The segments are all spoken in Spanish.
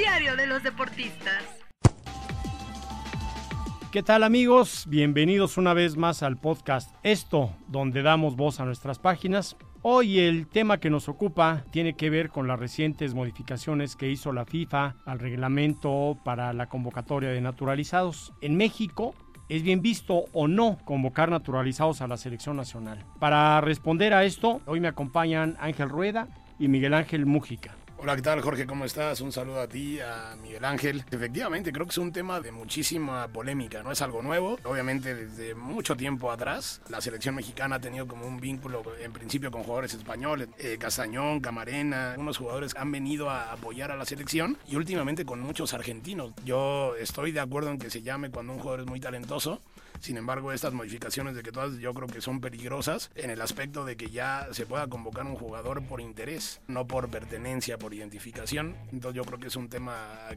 Diario de los deportistas. ¿Qué tal amigos? Bienvenidos una vez más al podcast Esto, donde damos voz a nuestras páginas. Hoy el tema que nos ocupa tiene que ver con las recientes modificaciones que hizo la FIFA al reglamento para la convocatoria de naturalizados. En México es bien visto o no convocar naturalizados a la selección nacional. Para responder a esto, hoy me acompañan Ángel Rueda y Miguel Ángel Mújica. Hola, ¿qué tal Jorge? ¿Cómo estás? Un saludo a ti, a Miguel Ángel. Efectivamente, creo que es un tema de muchísima polémica, no es algo nuevo. Obviamente, desde mucho tiempo atrás, la selección mexicana ha tenido como un vínculo, en principio, con jugadores españoles. Eh, Castañón, Camarena, unos jugadores han venido a apoyar a la selección y últimamente con muchos argentinos. Yo estoy de acuerdo en que se llame cuando un jugador es muy talentoso. Sin embargo, estas modificaciones de que todas yo creo que son peligrosas en el aspecto de que ya se pueda convocar un jugador por interés, no por pertenencia, por identificación. Entonces yo creo que es un tema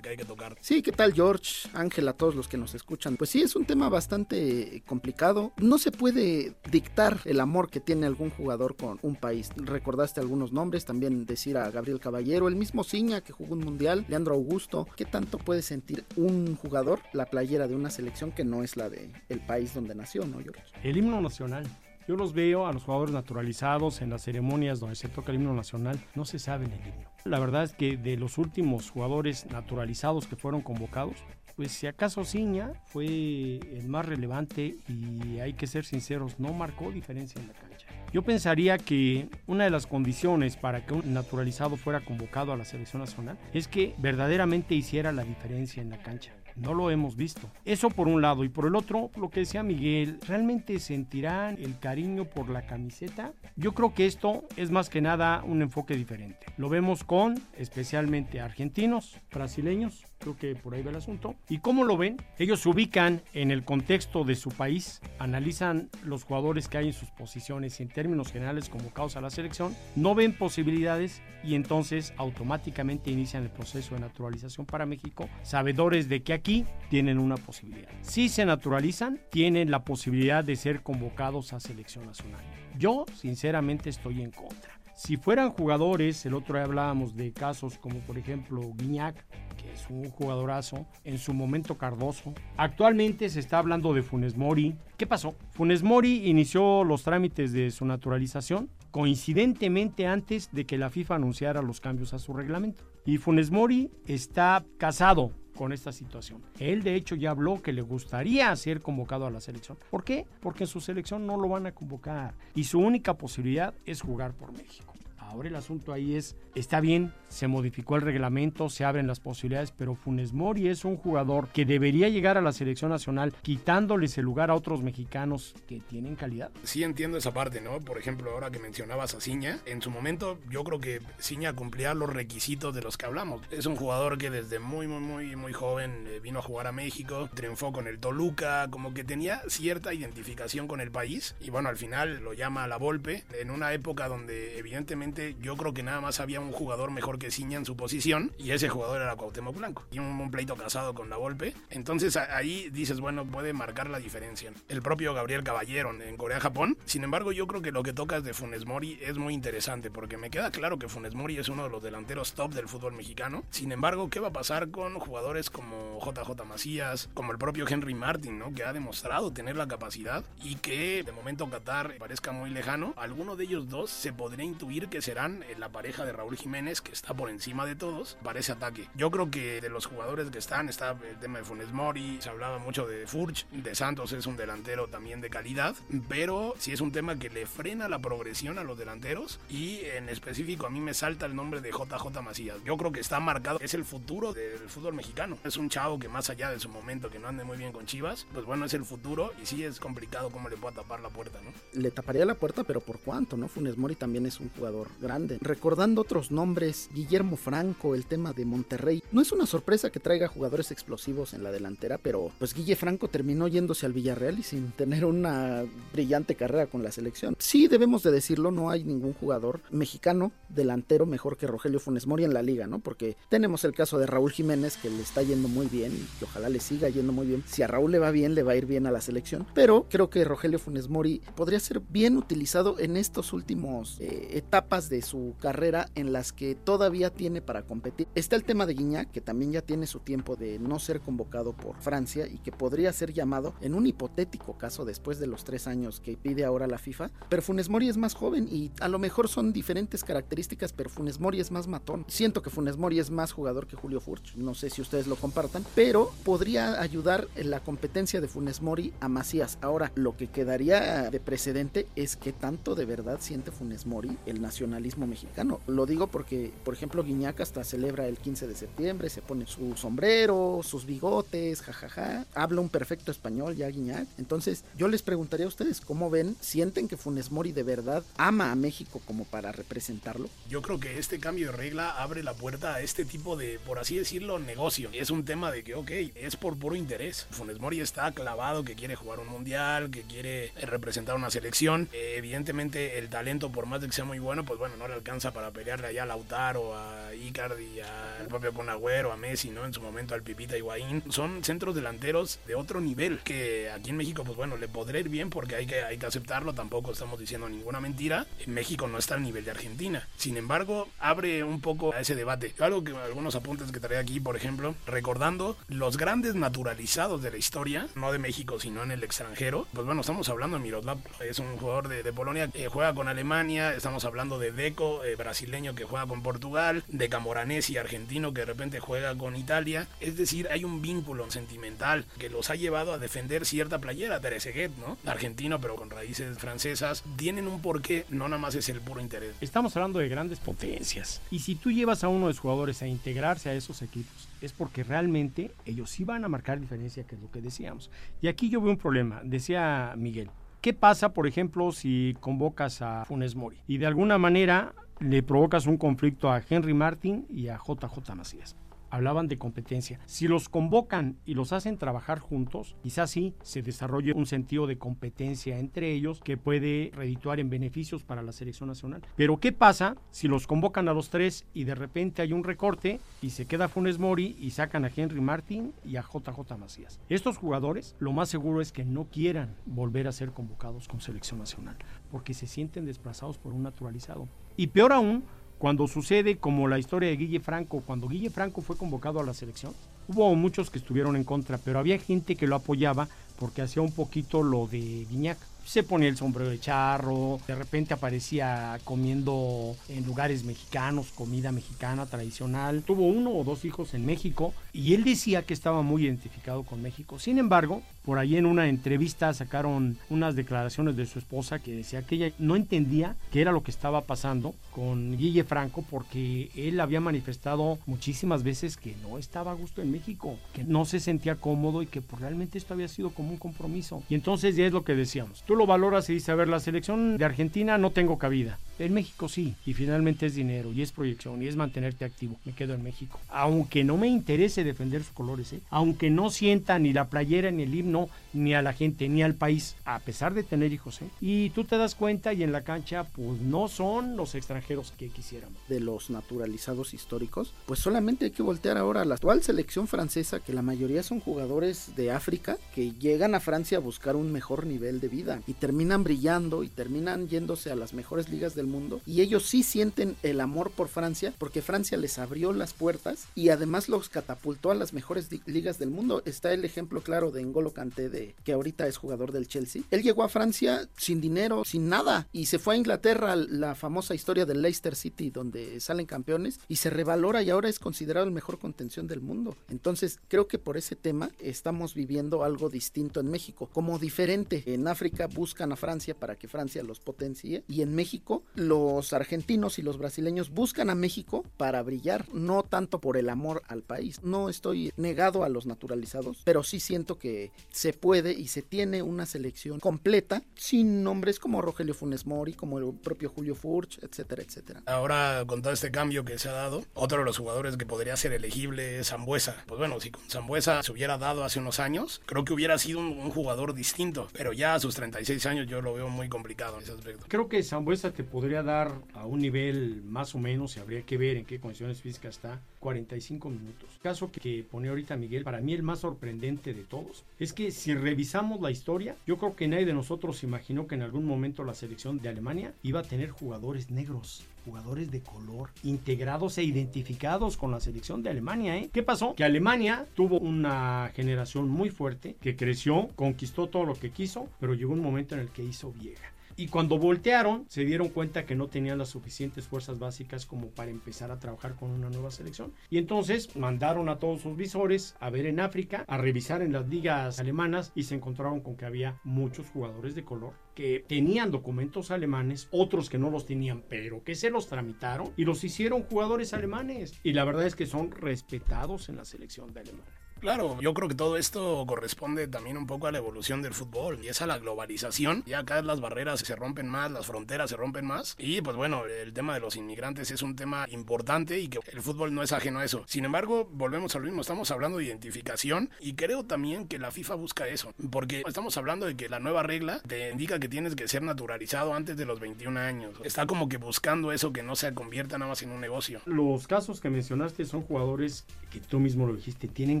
que hay que tocar. Sí, ¿qué tal George, Ángel, a todos los que nos escuchan? Pues sí, es un tema bastante complicado. No se puede dictar el amor que tiene algún jugador con un país. Recordaste algunos nombres, también decir a Gabriel Caballero, el mismo Ciña que jugó un mundial, Leandro Augusto. ¿Qué tanto puede sentir un jugador la playera de una selección que no es la de el país donde nació, ¿no, George? El himno nacional. Yo los veo a los jugadores naturalizados en las ceremonias donde se toca el himno nacional, no se sabe el himno. La verdad es que de los últimos jugadores naturalizados que fueron convocados, pues si acaso Ciña fue el más relevante y hay que ser sinceros, no marcó diferencia en la cancha. Yo pensaría que una de las condiciones para que un naturalizado fuera convocado a la selección nacional es que verdaderamente hiciera la diferencia en la cancha. No lo hemos visto. Eso por un lado. Y por el otro, lo que decía Miguel, ¿realmente sentirán el cariño por la camiseta? Yo creo que esto es más que nada un enfoque diferente. Lo vemos con especialmente argentinos, brasileños, creo que por ahí va el asunto. ¿Y cómo lo ven? Ellos se ubican en el contexto de su país, analizan los jugadores que hay en sus posiciones en términos generales convocados a la selección, no ven posibilidades y entonces automáticamente inician el proceso de naturalización para México, sabedores de que aquí tienen una posibilidad. Si se naturalizan, tienen la posibilidad de ser convocados a selección nacional. Yo, sinceramente, estoy en contra. Si fueran jugadores, el otro día hablábamos de casos como por ejemplo Guiñac, que es un jugadorazo, en su momento Cardoso. Actualmente se está hablando de Funes Mori. ¿Qué pasó? Funes Mori inició los trámites de su naturalización coincidentemente antes de que la FIFA anunciara los cambios a su reglamento. Y Funes Mori está casado con esta situación. Él de hecho ya habló que le gustaría ser convocado a la selección. ¿Por qué? Porque en su selección no lo van a convocar y su única posibilidad es jugar por México. Ahora el asunto ahí es, está bien, se modificó el reglamento, se abren las posibilidades, pero Funes Mori es un jugador que debería llegar a la selección nacional quitándoles el lugar a otros mexicanos que tienen calidad. Sí entiendo esa parte, ¿no? Por ejemplo, ahora que mencionabas a Ciña, en su momento yo creo que Ciña cumplía los requisitos de los que hablamos. Es un jugador que desde muy, muy, muy, muy joven eh, vino a jugar a México, triunfó con el Toluca, como que tenía cierta identificación con el país y bueno, al final lo llama a la Volpe en una época donde evidentemente yo creo que nada más había un jugador mejor que Ciña en su posición y ese jugador era Cuauhtémoc Blanco. Y un, un pleito casado con la Volpe. Entonces ahí dices, bueno, puede marcar la diferencia. El propio Gabriel Caballero en Corea-Japón. Sin embargo, yo creo que lo que tocas de Funes Mori es muy interesante porque me queda claro que Funes Mori es uno de los delanteros top del fútbol mexicano. Sin embargo, ¿qué va a pasar con jugadores como JJ Macías, como el propio Henry Martin, ¿no? que ha demostrado tener la capacidad y que de momento Qatar parezca muy lejano? Alguno de ellos dos se podría intuir que que serán eh, la pareja de Raúl Jiménez, que está por encima de todos, para ese ataque. Yo creo que de los jugadores que están, está el tema de Funes Mori, se hablaba mucho de Furch, de Santos es un delantero también de calidad, pero sí es un tema que le frena la progresión a los delanteros y en específico a mí me salta el nombre de JJ Macías. Yo creo que está marcado, es el futuro del fútbol mexicano. Es un chavo que más allá de su momento que no ande muy bien con Chivas, pues bueno, es el futuro y sí es complicado cómo le pueda tapar la puerta, ¿no? Le taparía la puerta, pero ¿por cuánto, no? Funes Mori también es un jugador grande. Recordando otros nombres, Guillermo Franco, el tema de Monterrey. No es una sorpresa que traiga jugadores explosivos en la delantera, pero pues Guille Franco terminó yéndose al Villarreal y sin tener una brillante carrera con la selección. Sí, debemos de decirlo, no hay ningún jugador mexicano delantero mejor que Rogelio Funes Mori en la liga, ¿no? Porque tenemos el caso de Raúl Jiménez que le está yendo muy bien y ojalá le siga yendo muy bien. Si a Raúl le va bien, le va a ir bien a la selección. Pero creo que Rogelio Funes Mori podría ser bien utilizado en estos últimos eh, etapas de su carrera en las que todavía tiene para competir. Está el tema de Guiñac, que también ya tiene su tiempo de no ser convocado por Francia y que podría ser llamado en un hipotético caso después de los tres años que pide ahora la FIFA. Pero Funes Mori es más joven y a lo mejor son diferentes características, pero Funes Mori es más matón. Siento que Funes Mori es más jugador que Julio Furch, no sé si ustedes lo compartan, pero podría ayudar en la competencia de Funes Mori a Macías. Ahora, lo que quedaría de precedente es que tanto de verdad siente Funes Mori el mexicano. Lo digo porque, por ejemplo, Guiñac hasta celebra el 15 de septiembre, se pone su sombrero, sus bigotes, jajaja, habla un perfecto español ya Guiñac. Entonces, yo les preguntaría a ustedes, ¿cómo ven? ¿Sienten que Funes Mori de verdad ama a México como para representarlo? Yo creo que este cambio de regla abre la puerta a este tipo de, por así decirlo, negocio. Es un tema de que, ok, es por puro interés. Funes Mori está clavado que quiere jugar un mundial, que quiere representar una selección. Evidentemente, el talento, por más de que sea muy bueno, pues bueno, no le alcanza para pelearle allá a Lautaro, a Icardi, al propio Conagüero, a Messi, ¿no? En su momento al Pipita Higuaín. Son centros delanteros de otro nivel que aquí en México, pues bueno, le podré ir bien porque hay que, hay que aceptarlo. Tampoco estamos diciendo ninguna mentira. En México no está al nivel de Argentina. Sin embargo, abre un poco a ese debate. Algo que algunos apuntes que trae aquí, por ejemplo, recordando los grandes naturalizados de la historia, no de México, sino en el extranjero. Pues bueno, estamos hablando de Miroslav, es un jugador de, de Polonia que juega con Alemania, estamos hablando de Deco, eh, brasileño que juega con Portugal, de Camoranesi, argentino que de repente juega con Italia. Es decir, hay un vínculo sentimental que los ha llevado a defender cierta playera, Tereseguet, ¿no? Argentino, pero con raíces francesas. Tienen un porqué, no nada más es el puro interés. Estamos hablando de grandes potencias. Y si tú llevas a uno de los jugadores a integrarse a esos equipos, es porque realmente ellos sí van a marcar diferencia, que es lo que decíamos. Y aquí yo veo un problema, decía Miguel. ¿Qué pasa, por ejemplo, si convocas a Funes Mori y de alguna manera le provocas un conflicto a Henry Martin y a JJ Macías? Hablaban de competencia. Si los convocan y los hacen trabajar juntos, quizás sí se desarrolle un sentido de competencia entre ellos que puede redituar en beneficios para la selección nacional. Pero ¿qué pasa si los convocan a los tres y de repente hay un recorte y se queda Funes Mori y sacan a Henry Martin y a JJ Macías? Estos jugadores lo más seguro es que no quieran volver a ser convocados con selección nacional porque se sienten desplazados por un naturalizado. Y peor aún, cuando sucede como la historia de Guille Franco, cuando Guille Franco fue convocado a la selección, hubo muchos que estuvieron en contra, pero había gente que lo apoyaba porque hacía un poquito lo de Guiñac. Se ponía el sombrero de charro, de repente aparecía comiendo en lugares mexicanos, comida mexicana tradicional. Tuvo uno o dos hijos en México y él decía que estaba muy identificado con México. Sin embargo, por ahí en una entrevista sacaron unas declaraciones de su esposa que decía que ella no entendía qué era lo que estaba pasando con Guille Franco porque él había manifestado muchísimas veces que no estaba a gusto en México, que no se sentía cómodo y que pues, realmente esto había sido como un compromiso. Y entonces ya es lo que decíamos. Lo valoras y dices, a ver, la selección de Argentina no tengo cabida. En México sí, y finalmente es dinero, y es proyección, y es mantenerte activo. Me quedo en México. Aunque no me interese defender sus colores, ¿eh? aunque no sienta ni la playera ni el himno, ni a la gente, ni al país, a pesar de tener hijos. ¿eh? Y tú te das cuenta y en la cancha, pues no son los extranjeros que quisiéramos. De los naturalizados históricos, pues solamente hay que voltear ahora a la actual selección francesa, que la mayoría son jugadores de África, que llegan a Francia a buscar un mejor nivel de vida y terminan brillando y terminan yéndose a las mejores ligas del mundo y ellos sí sienten el amor por Francia porque Francia les abrió las puertas y además los catapultó a las mejores ligas del mundo. Está el ejemplo claro de N'Golo Kanté de que ahorita es jugador del Chelsea. Él llegó a Francia sin dinero, sin nada y se fue a Inglaterra, la famosa historia del Leicester City donde salen campeones y se revalora y ahora es considerado el mejor contención del mundo. Entonces, creo que por ese tema estamos viviendo algo distinto en México, como diferente. En África buscan a Francia para que Francia los potencie y en México los argentinos y los brasileños buscan a México para brillar, no tanto por el amor al país. No estoy negado a los naturalizados, pero sí siento que se puede y se tiene una selección completa sin nombres como Rogelio Funes Mori, como el propio Julio Furch, etcétera, etcétera. Ahora, con todo este cambio que se ha dado, otro de los jugadores que podría ser elegible es Zambuesa. Pues bueno, si con Zambuesa se hubiera dado hace unos años, creo que hubiera sido un, un, jugador distinto, pero ya a sus 36 años yo lo veo muy complicado en ese aspecto. Creo que Zambuesa te podría dar a un nivel más o menos, y habría que ver en qué condiciones físicas está, 45 minutos. caso que pone ahorita Miguel, para mí el más sorprendente de todos, es que si revisamos la historia, yo creo que nadie de nosotros imaginó que en algún momento la selección de Alemania iba a tener jugadores negros jugadores de color integrados e identificados con la selección de Alemania. ¿eh? ¿Qué pasó? Que Alemania tuvo una generación muy fuerte que creció, conquistó todo lo que quiso, pero llegó un momento en el que hizo vieja. Y cuando voltearon, se dieron cuenta que no tenían las suficientes fuerzas básicas como para empezar a trabajar con una nueva selección. Y entonces mandaron a todos sus visores a ver en África, a revisar en las ligas alemanas y se encontraron con que había muchos jugadores de color que tenían documentos alemanes, otros que no los tenían, pero que se los tramitaron y los hicieron jugadores alemanes. Y la verdad es que son respetados en la selección de Alemania. Claro, yo creo que todo esto corresponde también un poco a la evolución del fútbol y es a la globalización. Ya cada vez las barreras se rompen más, las fronteras se rompen más. Y pues bueno, el tema de los inmigrantes es un tema importante y que el fútbol no es ajeno a eso. Sin embargo, volvemos a lo mismo, estamos hablando de identificación y creo también que la FIFA busca eso. Porque estamos hablando de que la nueva regla te indica que tienes que ser naturalizado antes de los 21 años. Está como que buscando eso que no se convierta nada más en un negocio. Los casos que mencionaste son jugadores que tú mismo lo dijiste, tienen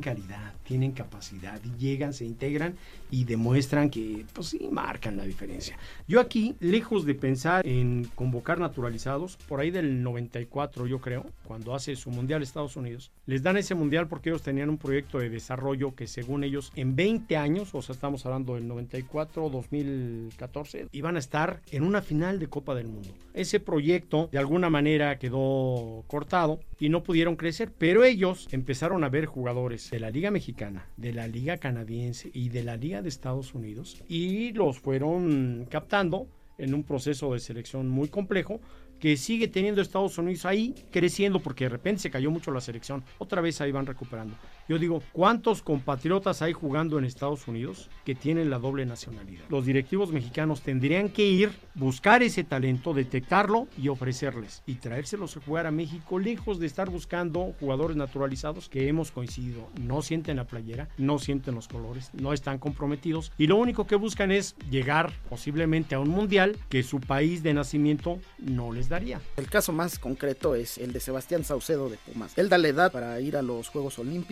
calidad tienen capacidad llegan, se integran y demuestran que, pues sí, marcan la diferencia. Yo aquí, lejos de pensar en convocar naturalizados, por ahí del 94 yo creo, cuando hace su mundial Estados Unidos, les dan ese mundial porque ellos tenían un proyecto de desarrollo que según ellos en 20 años, o sea, estamos hablando del 94, 2014, iban a estar en una final de Copa del Mundo. Ese proyecto de alguna manera quedó cortado y no pudieron crecer, pero ellos empezaron a ver jugadores de la Liga Mexicana, de la Liga Canadiense y de la Liga de Estados Unidos y los fueron captando en un proceso de selección muy complejo que sigue teniendo Estados Unidos ahí creciendo porque de repente se cayó mucho la selección. Otra vez ahí van recuperando. Yo digo, ¿cuántos compatriotas hay jugando en Estados Unidos que tienen la doble nacionalidad? Los directivos mexicanos tendrían que ir, buscar ese talento, detectarlo y ofrecerles y traérselos a jugar a México lejos de estar buscando jugadores naturalizados que hemos coincidido. No sienten la playera, no sienten los colores, no están comprometidos y lo único que buscan es llegar posiblemente a un mundial que su país de nacimiento no les daría. El caso más concreto es el de Sebastián Saucedo de Pumas. Él da la edad para ir a los Juegos Olímpicos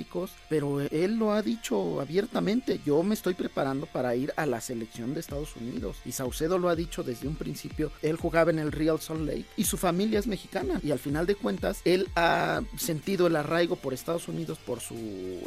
pero él lo ha dicho abiertamente, yo me estoy preparando para ir a la selección de Estados Unidos. Y Saucedo lo ha dicho desde un principio, él jugaba en el Real Salt Lake y su familia es mexicana. Y al final de cuentas, él ha sentido el arraigo por Estados Unidos por su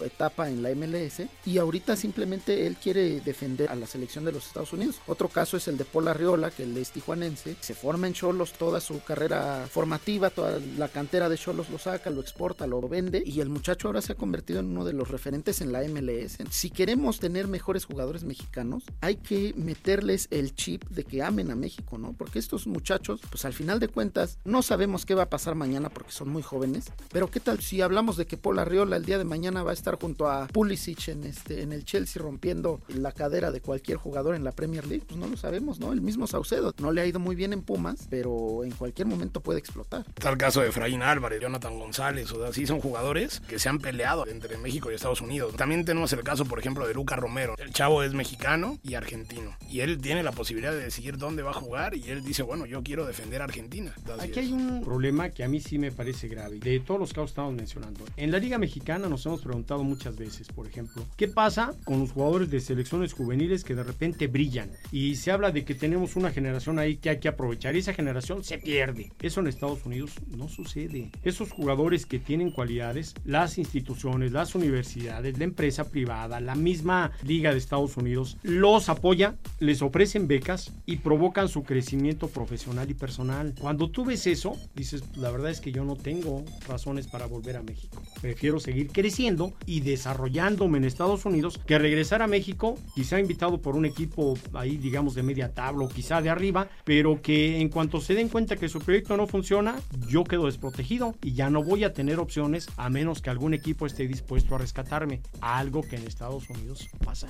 etapa en la MLS y ahorita simplemente él quiere defender a la selección de los Estados Unidos. Otro caso es el de Paul Arriola, que él es tijuanense, se forma en Cholos toda su carrera formativa, toda la cantera de Cholos lo saca, lo exporta, lo vende y el muchacho ahora se ha convertido en uno de los referentes en la MLS. Si queremos tener mejores jugadores mexicanos, hay que meterles el chip de que amen a México, ¿no? Porque estos muchachos, pues al final de cuentas, no sabemos qué va a pasar mañana porque son muy jóvenes. Pero qué tal si hablamos de que Paul Arriola el día de mañana va a estar junto a Pulisic en, este, en el Chelsea rompiendo la cadera de cualquier jugador en la Premier League? Pues no lo sabemos, ¿no? El mismo Saucedo no le ha ido muy bien en Pumas, pero en cualquier momento puede explotar. Está el caso de Efraín Álvarez, Jonathan González, o así son jugadores que se han peleado entre México y Estados Unidos. También tenemos el caso, por ejemplo, de Luca Romero. El chavo es mexicano y argentino. Y él tiene la posibilidad de decidir dónde va a jugar jugar y él dice, bueno, yo quiero defender a Argentina. Aquí hay un problema que a mí sí me parece grave, de todos los casos que estamos mencionando. En la Liga Mexicana nos hemos preguntado muchas veces, por ejemplo, ¿qué pasa con los jugadores de selecciones juveniles que de repente brillan? Y se habla de que tenemos una generación ahí que hay que aprovechar y esa generación se pierde. Eso en Estados Unidos no sucede. Esos jugadores que tienen cualidades, las instituciones, las universidades, la empresa privada, la misma Liga de Estados Unidos, los apoya, les ofrecen becas y provocan su crecimiento profesional y personal. Cuando tú ves eso, dices, la verdad es que yo no tengo razones para volver a México. Prefiero seguir creciendo y desarrollándome en Estados Unidos que regresar a México, quizá invitado por un equipo ahí, digamos, de media tabla o quizá de arriba, pero que en cuanto se den cuenta que su proyecto no funciona, yo quedo desprotegido y ya no voy a tener opciones a menos que algún equipo esté dispuesto a rescatarme. Algo que en Estados Unidos pasa.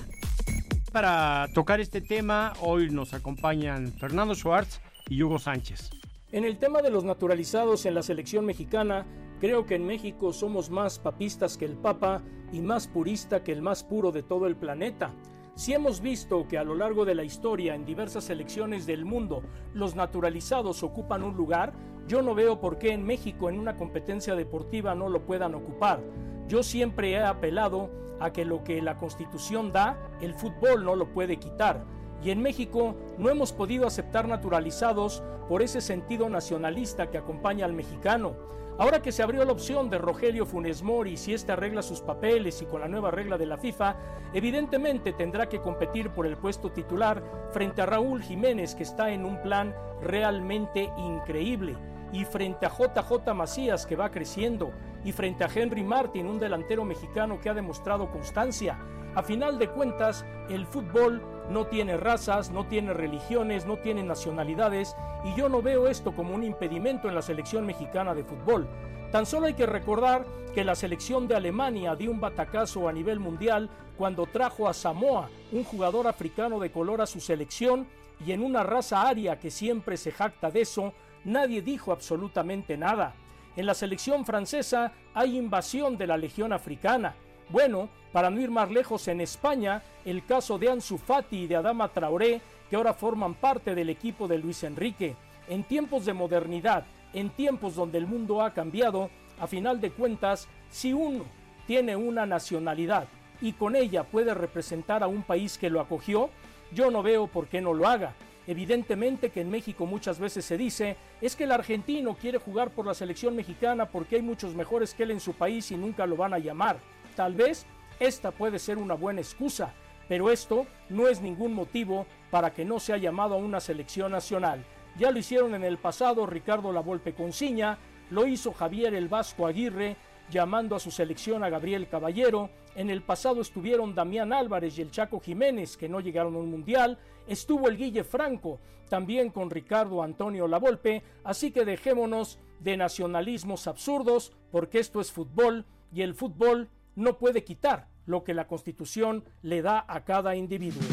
Para tocar este tema, hoy nos acompañan Fernando Schwartz y Hugo Sánchez. En el tema de los naturalizados en la selección mexicana, creo que en México somos más papistas que el Papa y más purista que el más puro de todo el planeta. Si hemos visto que a lo largo de la historia en diversas selecciones del mundo los naturalizados ocupan un lugar, yo no veo por qué en México en una competencia deportiva no lo puedan ocupar. Yo siempre he apelado a que lo que la Constitución da, el fútbol no lo puede quitar. Y en México no hemos podido aceptar naturalizados por ese sentido nacionalista que acompaña al mexicano. Ahora que se abrió la opción de Rogelio Funes Mori, si éste arregla sus papeles y con la nueva regla de la FIFA, evidentemente tendrá que competir por el puesto titular frente a Raúl Jiménez, que está en un plan realmente increíble, y frente a JJ Macías, que va creciendo, y frente a Henry Martin, un delantero mexicano que ha demostrado constancia. A final de cuentas, el fútbol no tiene razas, no tiene religiones, no tiene nacionalidades y yo no veo esto como un impedimento en la selección mexicana de fútbol. Tan solo hay que recordar que la selección de Alemania dio un batacazo a nivel mundial cuando trajo a Samoa, un jugador africano de color a su selección y en una raza aria que siempre se jacta de eso, nadie dijo absolutamente nada. En la selección francesa hay invasión de la Legión Africana. Bueno, para no ir más lejos, en España, el caso de Ansu Fati y de Adama Traoré, que ahora forman parte del equipo de Luis Enrique. En tiempos de modernidad, en tiempos donde el mundo ha cambiado, a final de cuentas, si uno tiene una nacionalidad y con ella puede representar a un país que lo acogió, yo no veo por qué no lo haga. Evidentemente que en México muchas veces se dice es que el argentino quiere jugar por la selección mexicana porque hay muchos mejores que él en su país y nunca lo van a llamar. Tal vez esta puede ser una buena excusa, pero esto no es ningún motivo para que no sea llamado a una selección nacional. Ya lo hicieron en el pasado Ricardo Lavolpe Conciña, lo hizo Javier el Vasco Aguirre, llamando a su selección a Gabriel Caballero. En el pasado estuvieron Damián Álvarez y el Chaco Jiménez, que no llegaron a un mundial. Estuvo el Guille Franco, también con Ricardo Antonio Lavolpe. Así que dejémonos de nacionalismos absurdos, porque esto es fútbol y el fútbol no puede quitar lo que la Constitución le da a cada individuo.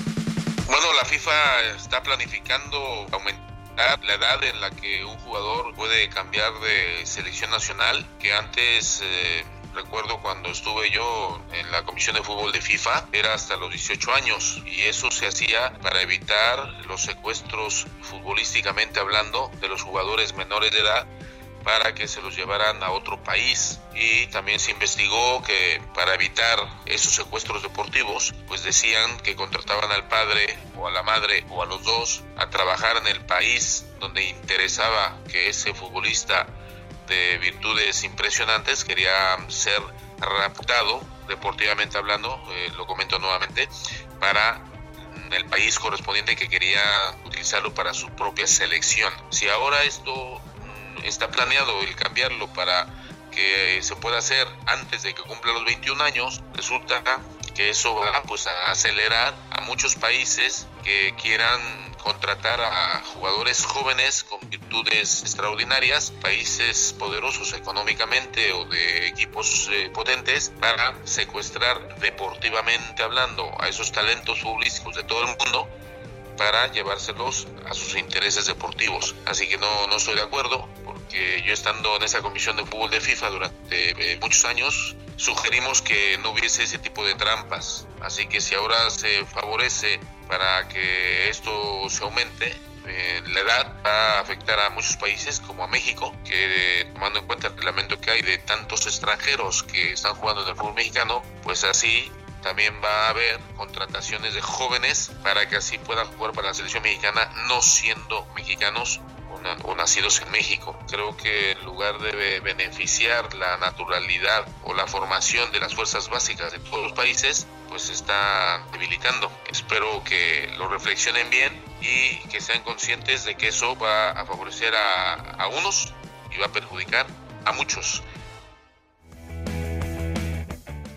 Bueno, la FIFA está planificando aumentar la edad en la que un jugador puede cambiar de selección nacional, que antes... Eh, recuerdo cuando estuve yo en la comisión de fútbol de FIFA, era hasta los 18 años y eso se hacía para evitar los secuestros futbolísticamente hablando de los jugadores menores de edad para que se los llevaran a otro país. Y también se investigó que para evitar esos secuestros deportivos pues decían que contrataban al padre o a la madre o a los dos a trabajar en el país donde interesaba que ese futbolista de virtudes impresionantes. Quería ser raptado deportivamente hablando eh, lo comento nuevamente para el país correspondiente que quería utilizarlo para su propia selección. Si ahora esto está planeado el cambiarlo para que se pueda hacer antes de que cumpla los 21 años, resulta que eso va pues, a acelerar a muchos países que quieran contratar a jugadores jóvenes con virtudes extraordinarias, países poderosos económicamente o de equipos eh, potentes para secuestrar deportivamente hablando a esos talentos futbolísticos de todo el mundo para llevárselos a sus intereses deportivos. Así que no, no estoy de acuerdo porque yo estando en esa comisión de fútbol de FIFA durante eh, muchos años, sugerimos que no hubiese ese tipo de trampas. Así que si ahora se favorece para que esto se aumente, eh, la edad va a afectar a muchos países como a México, que tomando en cuenta el reglamento que hay de tantos extranjeros que están jugando en el fútbol mexicano, pues así también va a haber contrataciones de jóvenes para que así puedan jugar para la selección mexicana no siendo mexicanos o nacidos en México. Creo que en lugar de beneficiar la naturalidad o la formación de las fuerzas básicas de todos los países, pues se está debilitando. Espero que lo reflexionen bien y que sean conscientes de que eso va a favorecer a, a unos y va a perjudicar a muchos.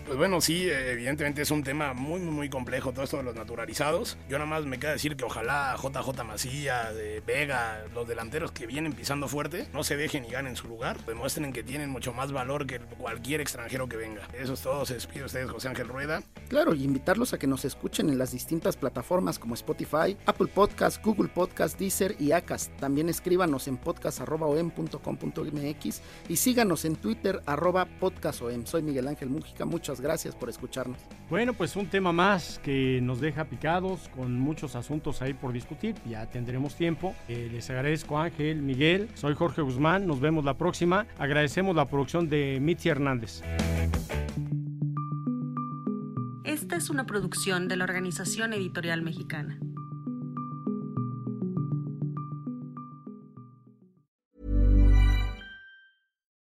Pues bueno, sí, evidentemente es un tema muy, muy, complejo todo esto de los naturalizados. Yo nada más me queda decir que ojalá JJ Macías, de Vega, los delanteros que vienen pisando fuerte, no se dejen y ganen su lugar. Demuestren que tienen mucho más valor que cualquier extranjero que venga. Eso es todo. Se despide ustedes, José Ángel Rueda. Claro, y invitarlos a que nos escuchen en las distintas plataformas como Spotify, Apple Podcast, Google Podcast, Deezer y Acast. También escríbanos en podcast.om.com.mx y síganos en Twitter arroba podcastom. Soy Miguel Ángel Mújica. Muchas gracias por escucharnos. Bueno, pues un tema más que nos deja picados con muchos asuntos ahí por discutir. Ya tendremos tiempo. Eh, les agradezco Ángel, Miguel. Soy Jorge Guzmán. Nos vemos la próxima. Agradecemos la producción de Mitzi Hernández. Esta es una producción de la Organización Editorial Mexicana.